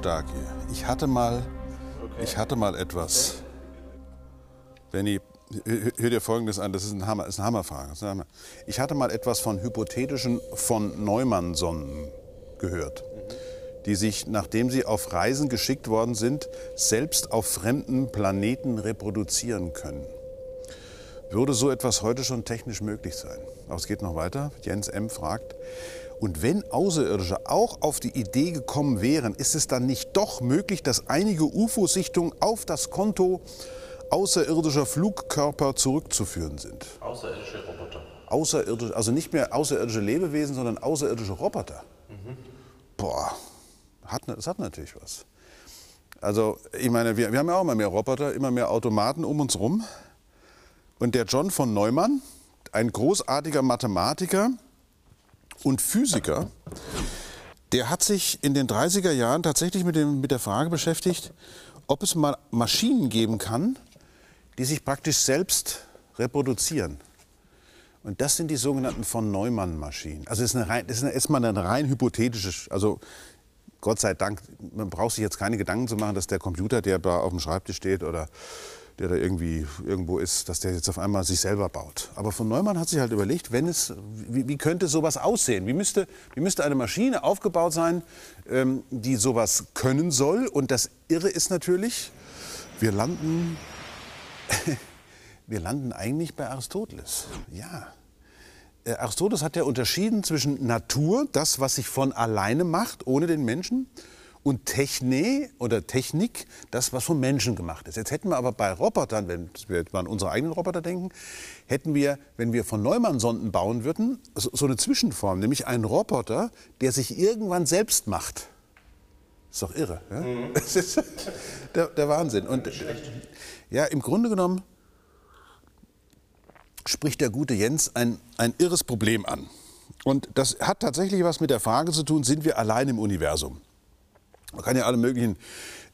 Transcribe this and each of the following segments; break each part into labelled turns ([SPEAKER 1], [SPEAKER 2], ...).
[SPEAKER 1] stark hier. Ich hatte mal, ich hatte mal etwas. Benny, hör dir Folgendes an, das ist, ein Hammer, ist eine Hammerfrage. Ist ein Hammer. Ich hatte mal etwas von hypothetischen von Neumann-Sonden gehört, die sich, nachdem sie auf Reisen geschickt worden sind, selbst auf fremden Planeten reproduzieren können. Würde so etwas heute schon technisch möglich sein? Aber es geht noch weiter. Jens M. fragt, und wenn Außerirdische auch auf die Idee gekommen wären, ist es dann nicht doch möglich, dass einige UFO-Sichtungen auf das Konto außerirdischer Flugkörper zurückzuführen sind?
[SPEAKER 2] Außerirdische Roboter.
[SPEAKER 1] Außerirdische, also nicht mehr außerirdische Lebewesen, sondern außerirdische Roboter. Boah, hat, das hat natürlich was. Also, ich meine, wir, wir haben ja auch immer mehr Roboter, immer mehr Automaten um uns rum. Und der John von Neumann, ein großartiger Mathematiker und Physiker, der hat sich in den 30er Jahren tatsächlich mit, dem, mit der Frage beschäftigt, ob es mal Maschinen geben kann, die sich praktisch selbst reproduzieren. Und das sind die sogenannten von Neumann-Maschinen. Also das ist, rein, das erstmal eine rein hypothetische, also Gott sei Dank, man braucht sich jetzt keine Gedanken zu machen, dass der Computer, der da auf dem Schreibtisch steht oder der da irgendwie irgendwo ist, dass der jetzt auf einmal sich selber baut. Aber von Neumann hat sich halt überlegt, wenn es, wie, wie könnte sowas aussehen? Wie müsste, wie müsste eine Maschine aufgebaut sein, ähm, die sowas können soll? Und das Irre ist natürlich, wir landen, wir landen eigentlich bei Aristoteles. Ja. Äh, Aristoteles hat ja unterschieden zwischen Natur, das, was sich von alleine macht, ohne den Menschen, und Techne oder Technik, das, was von Menschen gemacht ist. Jetzt hätten wir aber bei Robotern, wenn wir an unsere eigenen Roboter denken, hätten wir, wenn wir von Neumann-Sonden bauen würden, so, eine Zwischenform, nämlich einen Roboter, der sich irgendwann selbst macht. Ist doch irre. Ja? Das ist der, der Wahnsinn. Und ja, im Grunde genommen spricht der gute Jens ein, ein irres Problem an. Und das hat tatsächlich was mit der Frage zu tun, sind wir allein im Universum? Man kann ja alle möglichen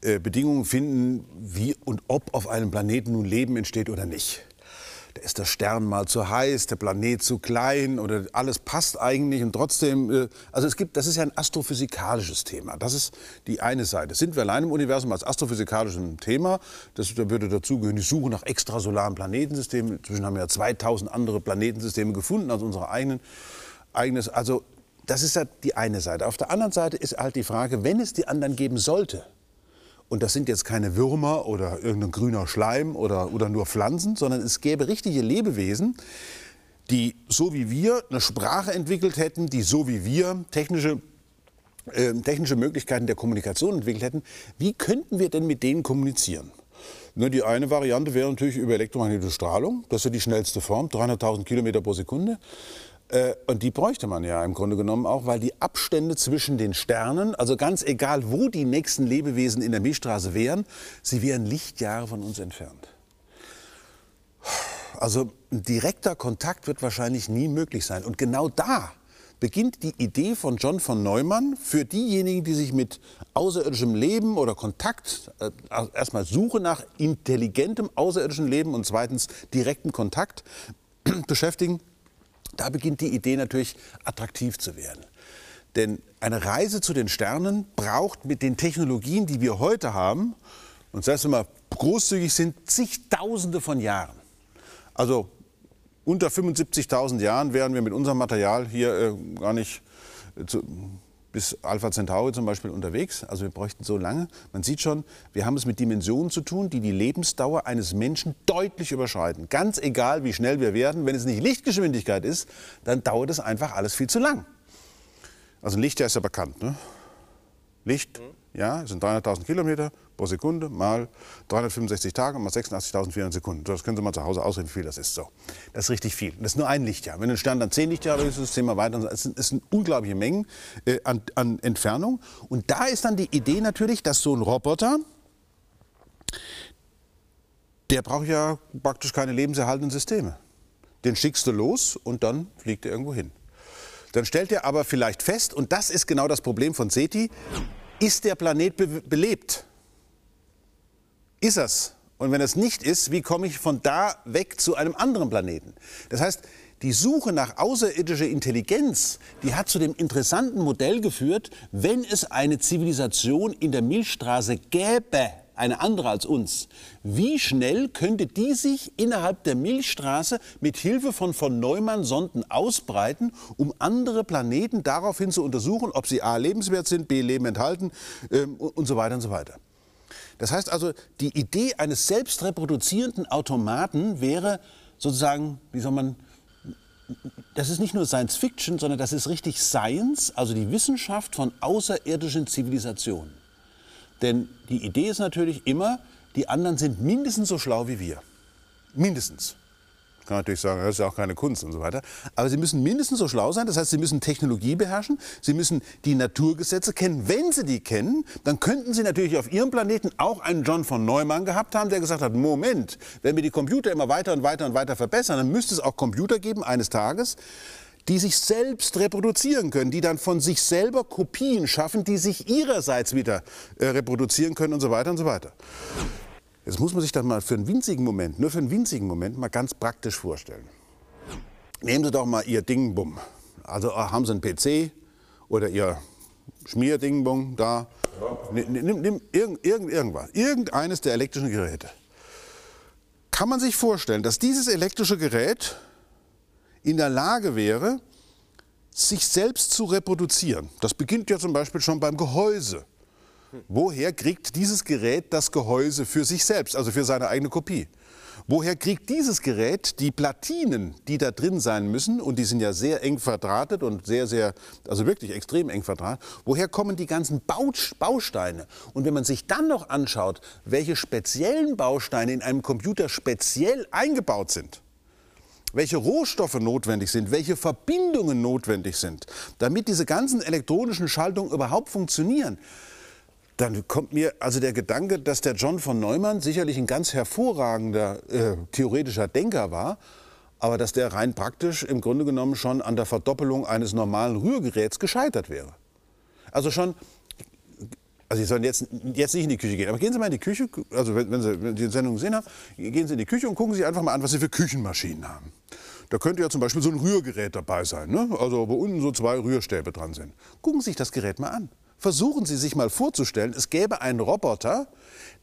[SPEAKER 1] äh, Bedingungen finden, wie und ob auf einem Planeten nun Leben entsteht oder nicht. Da ist der Stern mal zu heiß, der Planet zu klein oder alles passt eigentlich und trotzdem, äh, also es gibt, das ist ja ein astrophysikalisches Thema. Das ist die eine Seite. Sind wir allein im Universum als astrophysikalisches Thema? Das da würde dazugehören die Suche nach extrasolaren Planetensystemen. Inzwischen haben wir ja 2000 andere Planetensysteme gefunden als unsere eigenen. Eigenes, also das ist ja die eine Seite. Auf der anderen Seite ist halt die Frage, wenn es die anderen geben sollte, und das sind jetzt keine Würmer oder irgendein grüner Schleim oder, oder nur Pflanzen, sondern es gäbe richtige Lebewesen, die so wie wir eine Sprache entwickelt hätten, die so wie wir technische, äh, technische Möglichkeiten der Kommunikation entwickelt hätten. Wie könnten wir denn mit denen kommunizieren? Ne, die eine Variante wäre natürlich über elektromagnetische Strahlung. Das ist ja die schnellste Form, 300.000 Kilometer pro Sekunde. Äh, und die bräuchte man ja im Grunde genommen auch, weil die Abstände zwischen den Sternen, also ganz egal, wo die nächsten Lebewesen in der Milchstraße wären, sie wären Lichtjahre von uns entfernt. Also ein direkter Kontakt wird wahrscheinlich nie möglich sein. Und genau da beginnt die Idee von John von Neumann für diejenigen, die sich mit außerirdischem Leben oder Kontakt, äh, erstmal Suche nach intelligentem außerirdischen Leben und zweitens direkten Kontakt beschäftigen da beginnt die Idee natürlich attraktiv zu werden. Denn eine Reise zu den Sternen braucht mit den Technologien, die wir heute haben, und selbst wenn wir großzügig sind, zigtausende von Jahren. Also unter 75.000 Jahren wären wir mit unserem Material hier äh, gar nicht äh, zu, bis Alpha Centauri zum Beispiel unterwegs. Also wir bräuchten so lange. Man sieht schon, wir haben es mit Dimensionen zu tun, die die Lebensdauer eines Menschen deutlich überschreiten. Ganz egal, wie schnell wir werden, wenn es nicht Lichtgeschwindigkeit ist, dann dauert es einfach alles viel zu lang. Also ein Lichtjahr ist ja bekannt. Ne? Licht, ja, sind 300.000 Kilometer pro Sekunde mal 365 Tage mal 86.400 Sekunden. Das können Sie mal zu Hause ausrechnen, wie viel das ist. So. Das ist richtig viel. Das ist nur ein Lichtjahr. Wenn ein Stern dann 10 Lichtjahre ist, ist das Thema weiter. Es sind, es sind unglaubliche Mengen äh, an, an Entfernung. Und da ist dann die Idee natürlich, dass so ein Roboter, der braucht ja praktisch keine lebenserhaltenden Systeme. Den schickst du los und dann fliegt er irgendwo hin. Dann stellt er aber vielleicht fest, und das ist genau das Problem von SETI, ist der Planet be belebt? Ist es? Und wenn es nicht ist, wie komme ich von da weg zu einem anderen Planeten? Das heißt, die Suche nach außerirdischer Intelligenz, die hat zu dem interessanten Modell geführt, wenn es eine Zivilisation in der Milchstraße gäbe, eine andere als uns, wie schnell könnte die sich innerhalb der Milchstraße mit Hilfe von von Neumann Sonden ausbreiten, um andere Planeten daraufhin zu untersuchen, ob sie a lebenswert sind, b Leben enthalten ähm, und so weiter und so weiter. Das heißt also, die Idee eines selbstreproduzierenden Automaten wäre sozusagen, wie soll man das ist nicht nur Science Fiction, sondern das ist richtig Science, also die Wissenschaft von außerirdischen Zivilisationen. Denn die Idee ist natürlich immer, die anderen sind mindestens so schlau wie wir. Mindestens kann natürlich sagen, das ist ja auch keine Kunst und so weiter. Aber sie müssen mindestens so schlau sein. Das heißt, sie müssen Technologie beherrschen. Sie müssen die Naturgesetze kennen. Wenn sie die kennen, dann könnten sie natürlich auf ihrem Planeten auch einen John von Neumann gehabt haben, der gesagt hat, Moment, wenn wir die Computer immer weiter und weiter und weiter verbessern, dann müsste es auch Computer geben eines Tages, die sich selbst reproduzieren können, die dann von sich selber Kopien schaffen, die sich ihrerseits wieder äh, reproduzieren können und so weiter und so weiter. Jetzt muss man sich das mal für einen winzigen Moment, nur für einen winzigen Moment, mal ganz praktisch vorstellen. Nehmen Sie doch mal Ihr Dingbum. Also äh, haben Sie einen PC oder Ihr Schmierdingbum da. Ja. Nimm, nimm irgend, irgend, irgendwas. Irgendeines der elektrischen Geräte. Kann man sich vorstellen, dass dieses elektrische Gerät in der Lage wäre, sich selbst zu reproduzieren? Das beginnt ja zum Beispiel schon beim Gehäuse. Woher kriegt dieses Gerät das Gehäuse für sich selbst, also für seine eigene Kopie? Woher kriegt dieses Gerät die Platinen, die da drin sein müssen, und die sind ja sehr eng verdrahtet und sehr, sehr, also wirklich extrem eng verdrahtet, woher kommen die ganzen Bausteine? Und wenn man sich dann noch anschaut, welche speziellen Bausteine in einem Computer speziell eingebaut sind, welche Rohstoffe notwendig sind, welche Verbindungen notwendig sind, damit diese ganzen elektronischen Schaltungen überhaupt funktionieren, dann kommt mir also der Gedanke, dass der John von Neumann sicherlich ein ganz hervorragender äh, theoretischer Denker war, aber dass der rein praktisch im Grunde genommen schon an der Verdoppelung eines normalen Rührgeräts gescheitert wäre. Also schon, also Sie sollen jetzt, jetzt nicht in die Küche gehen, aber gehen Sie mal in die Küche, also wenn, wenn Sie, wenn Sie die Sendung gesehen haben, gehen Sie in die Küche und gucken Sie einfach mal an, was Sie für Küchenmaschinen haben. Da könnte ja zum Beispiel so ein Rührgerät dabei sein, ne? also wo unten so zwei Rührstäbe dran sind. Gucken Sie sich das Gerät mal an. Versuchen Sie sich mal vorzustellen, es gäbe einen Roboter,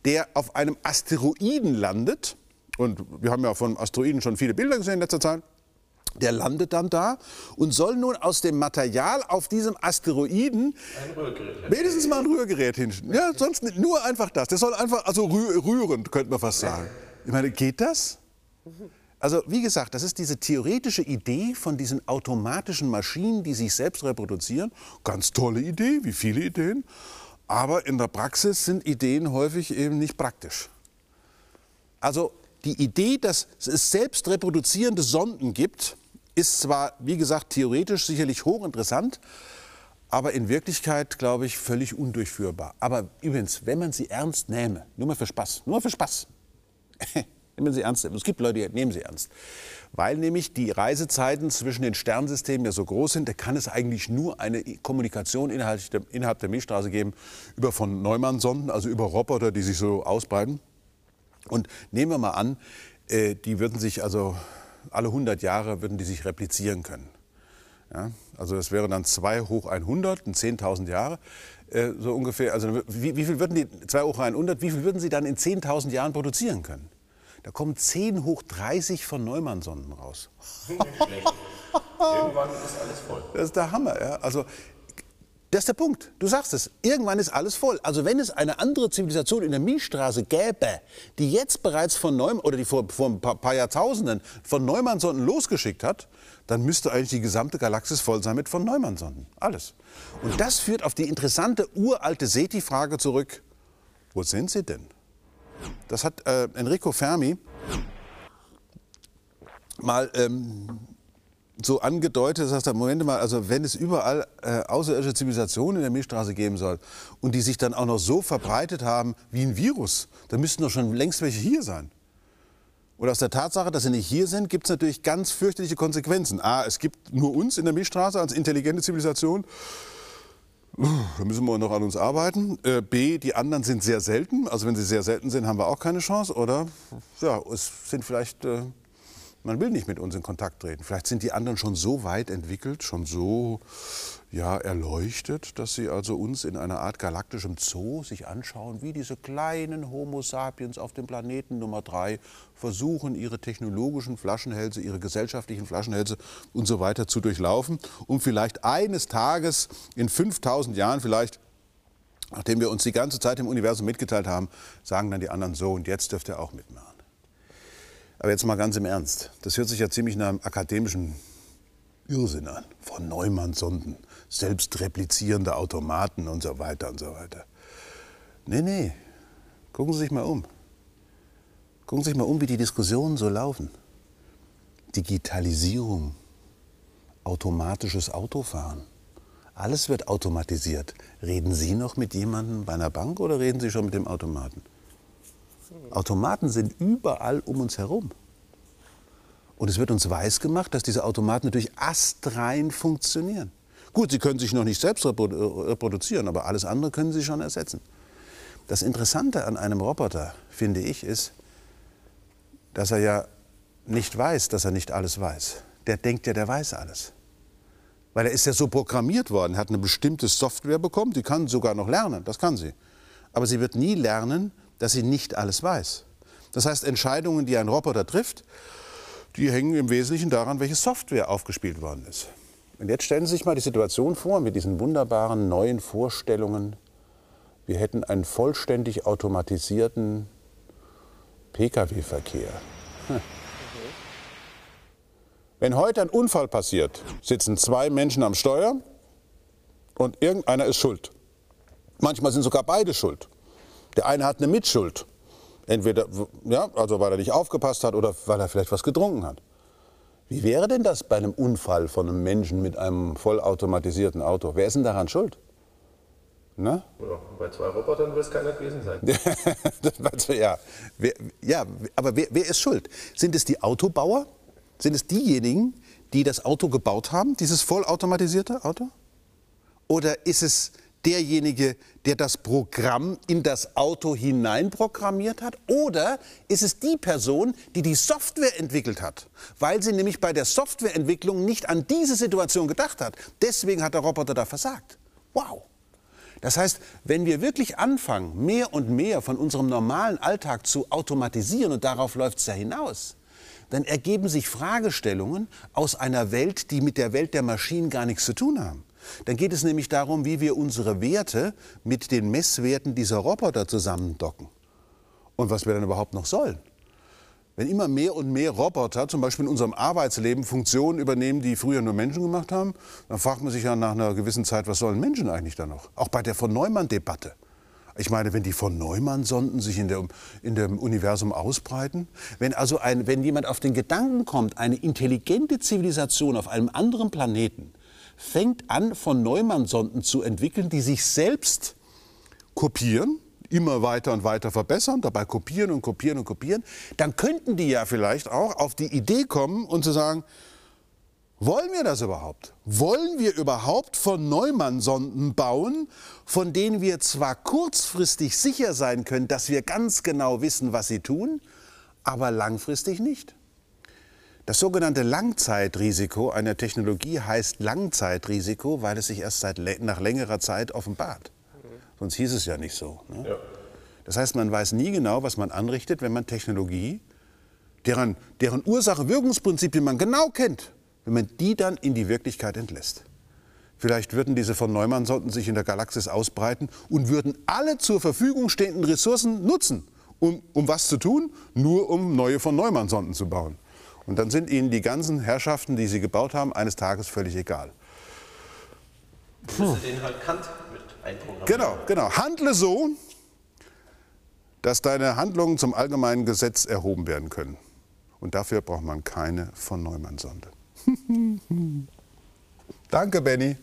[SPEAKER 1] der auf einem Asteroiden landet. Und wir haben ja von Asteroiden schon viele Bilder gesehen in letzter Zeit. Der landet dann da und soll nun aus dem Material auf diesem Asteroiden wenigstens mal ein Rührgerät hinstellen. Ja, sonst nicht, nur einfach das. Der soll einfach, also rührend, könnte man fast sagen. Ich meine, geht das? Also wie gesagt, das ist diese theoretische Idee von diesen automatischen Maschinen, die sich selbst reproduzieren. Ganz tolle Idee, wie viele Ideen. Aber in der Praxis sind Ideen häufig eben nicht praktisch. Also die Idee, dass es selbst reproduzierende Sonden gibt, ist zwar, wie gesagt, theoretisch sicherlich hochinteressant, aber in Wirklichkeit, glaube ich, völlig undurchführbar. Aber übrigens, wenn man sie ernst nähme, nur mal für Spaß, nur mal für Spaß, Nehmen Sie ernst. Es gibt Leute, die nehmen Sie ernst. Weil nämlich die Reisezeiten zwischen den Sternsystemen ja so groß sind, da kann es eigentlich nur eine Kommunikation innerhalb der, Milchstraße geben über von Neumann-Sonden, also über Roboter, die sich so ausbreiten. Und nehmen wir mal an, äh, die würden sich also alle 100 Jahre würden die sich replizieren können. Ja, also das wäre dann 2 hoch 100 in 10.000 Jahre, äh, so ungefähr. Also wie, wie, viel würden die 2 hoch 100, wie viel würden sie dann in 10.000 Jahren produzieren können? Da kommen 10 hoch 30 von Neumann-Sonden raus.
[SPEAKER 2] Irgendwann ist alles voll.
[SPEAKER 1] Das ist der Hammer. Ja? Also, das ist der Punkt. Du sagst es. Irgendwann ist alles voll. Also wenn es eine andere Zivilisation in der Milchstraße gäbe, die jetzt bereits von Neumann oder die vor, vor ein paar, paar Jahrtausenden von Neumann-Sonden losgeschickt hat, dann müsste eigentlich die gesamte Galaxis voll sein mit von Neumann-Sonden. Alles. Und das führt auf die interessante uralte SETI-Frage zurück. Wo sind sie denn? Das hat äh, Enrico Fermi mal ähm, so angedeutet, dass er, Moment mal, also wenn es überall äh, außerirdische Zivilisationen in der Milchstraße geben soll und die sich dann auch noch so verbreitet haben wie ein Virus, dann müssten doch schon längst welche hier sein. Und aus der Tatsache, dass sie nicht hier sind, gibt es natürlich ganz fürchterliche Konsequenzen. A, es gibt nur uns in der Milchstraße als intelligente Zivilisation. Da müssen wir noch an uns arbeiten. Äh, B, die anderen sind sehr selten. Also wenn sie sehr selten sind, haben wir auch keine Chance. Oder ja, es sind vielleicht äh, Man will nicht mit uns in Kontakt treten. Vielleicht sind die anderen schon so weit entwickelt, schon so ja, erleuchtet, dass sie also uns in einer Art galaktischem Zoo sich anschauen, wie diese kleinen Homo sapiens auf dem Planeten Nummer drei versuchen, ihre technologischen Flaschenhälse, ihre gesellschaftlichen Flaschenhälse und so weiter zu durchlaufen, um vielleicht eines Tages in 5000 Jahren vielleicht Nachdem wir uns die ganze Zeit im Universum mitgeteilt haben, sagen dann die anderen so, und jetzt dürft ihr auch mitmachen. Aber jetzt mal ganz im Ernst. Das hört sich ja ziemlich nach einem akademischen Irrsinn an. Von Neumann-Sonden, selbstreplizierende Automaten und so weiter und so weiter. Nee, nee. Gucken Sie sich mal um. Gucken Sie sich mal um, wie die Diskussionen so laufen. Digitalisierung, automatisches Autofahren. Alles wird automatisiert. Reden Sie noch mit jemandem bei einer Bank oder reden Sie schon mit dem Automaten? Automaten sind überall um uns herum. Und es wird uns weisgemacht, dass diese Automaten natürlich astrein funktionieren. Gut, sie können sich noch nicht selbst reproduzieren, aber alles andere können sie schon ersetzen. Das Interessante an einem Roboter, finde ich, ist, dass er ja nicht weiß, dass er nicht alles weiß. Der denkt ja, der weiß alles. Weil er ist ja so programmiert worden, hat eine bestimmte Software bekommen, die kann sogar noch lernen, das kann sie. Aber sie wird nie lernen, dass sie nicht alles weiß. Das heißt, Entscheidungen, die ein Roboter trifft, die hängen im Wesentlichen daran, welche Software aufgespielt worden ist. Und jetzt stellen Sie sich mal die Situation vor mit diesen wunderbaren neuen Vorstellungen. Wir hätten einen vollständig automatisierten Pkw-Verkehr. Hm. Wenn heute ein Unfall passiert, sitzen zwei Menschen am Steuer und irgendeiner ist schuld. Manchmal sind sogar beide schuld. Der eine hat eine Mitschuld. Entweder, ja, also weil er nicht aufgepasst hat oder weil er vielleicht was getrunken hat. Wie wäre denn das bei einem Unfall von einem Menschen mit einem vollautomatisierten Auto? Wer ist denn daran schuld?
[SPEAKER 2] Ne? Ja, bei zwei Robotern wird es keiner gewesen sein.
[SPEAKER 1] ja, wer, ja, aber wer, wer ist schuld? Sind es die Autobauer? Sind es diejenigen, die das Auto gebaut haben, dieses vollautomatisierte Auto? Oder ist es derjenige, der das Programm in das Auto hineinprogrammiert hat? Oder ist es die Person, die die Software entwickelt hat? Weil sie nämlich bei der Softwareentwicklung nicht an diese Situation gedacht hat. Deswegen hat der Roboter da versagt. Wow. Das heißt, wenn wir wirklich anfangen, mehr und mehr von unserem normalen Alltag zu automatisieren, und darauf läuft es ja hinaus, dann ergeben sich Fragestellungen aus einer Welt, die mit der Welt der Maschinen gar nichts zu tun haben. Dann geht es nämlich darum, wie wir unsere Werte mit den Messwerten dieser Roboter zusammendocken. Und was wir dann überhaupt noch sollen. Wenn immer mehr und mehr Roboter zum Beispiel in unserem Arbeitsleben Funktionen übernehmen, die früher nur Menschen gemacht haben, dann fragt man sich ja nach einer gewissen Zeit, was sollen Menschen eigentlich da noch? Auch bei der von Neumann-Debatte. Ich meine, wenn die von Neumann-Sonden sich in, der, in dem Universum ausbreiten, wenn also ein, wenn jemand auf den Gedanken kommt, eine intelligente Zivilisation auf einem anderen Planeten fängt an, von Neumann-Sonden zu entwickeln, die sich selbst kopieren, immer weiter und weiter verbessern, dabei kopieren und kopieren und kopieren, dann könnten die ja vielleicht auch auf die Idee kommen und zu sagen, wollen wir das überhaupt? Wollen wir überhaupt von Neumann-Sonden bauen, von denen wir zwar kurzfristig sicher sein können, dass wir ganz genau wissen, was sie tun, aber langfristig nicht? Das sogenannte Langzeitrisiko einer Technologie heißt Langzeitrisiko, weil es sich erst seit, nach längerer Zeit offenbart. Sonst hieß es ja nicht so. Ne? Ja. Das heißt, man weiß nie genau, was man anrichtet, wenn man Technologie, deren, deren Ursache-Wirkungsprinzipien man genau kennt, wenn man die dann in die Wirklichkeit entlässt. Vielleicht würden diese von Neumann-Sonden sich in der Galaxis ausbreiten und würden alle zur Verfügung stehenden Ressourcen nutzen. Um, um was zu tun? Nur um neue von Neumann-Sonden zu bauen. Und dann sind ihnen die ganzen Herrschaften, die sie gebaut haben, eines Tages völlig egal.
[SPEAKER 2] Puh. den halt Kant mit einprogrammieren.
[SPEAKER 1] Genau, genau. Handle so, dass deine Handlungen zum allgemeinen Gesetz erhoben werden können. Und dafür braucht man keine von Neumann-Sonde. Danke, Benny.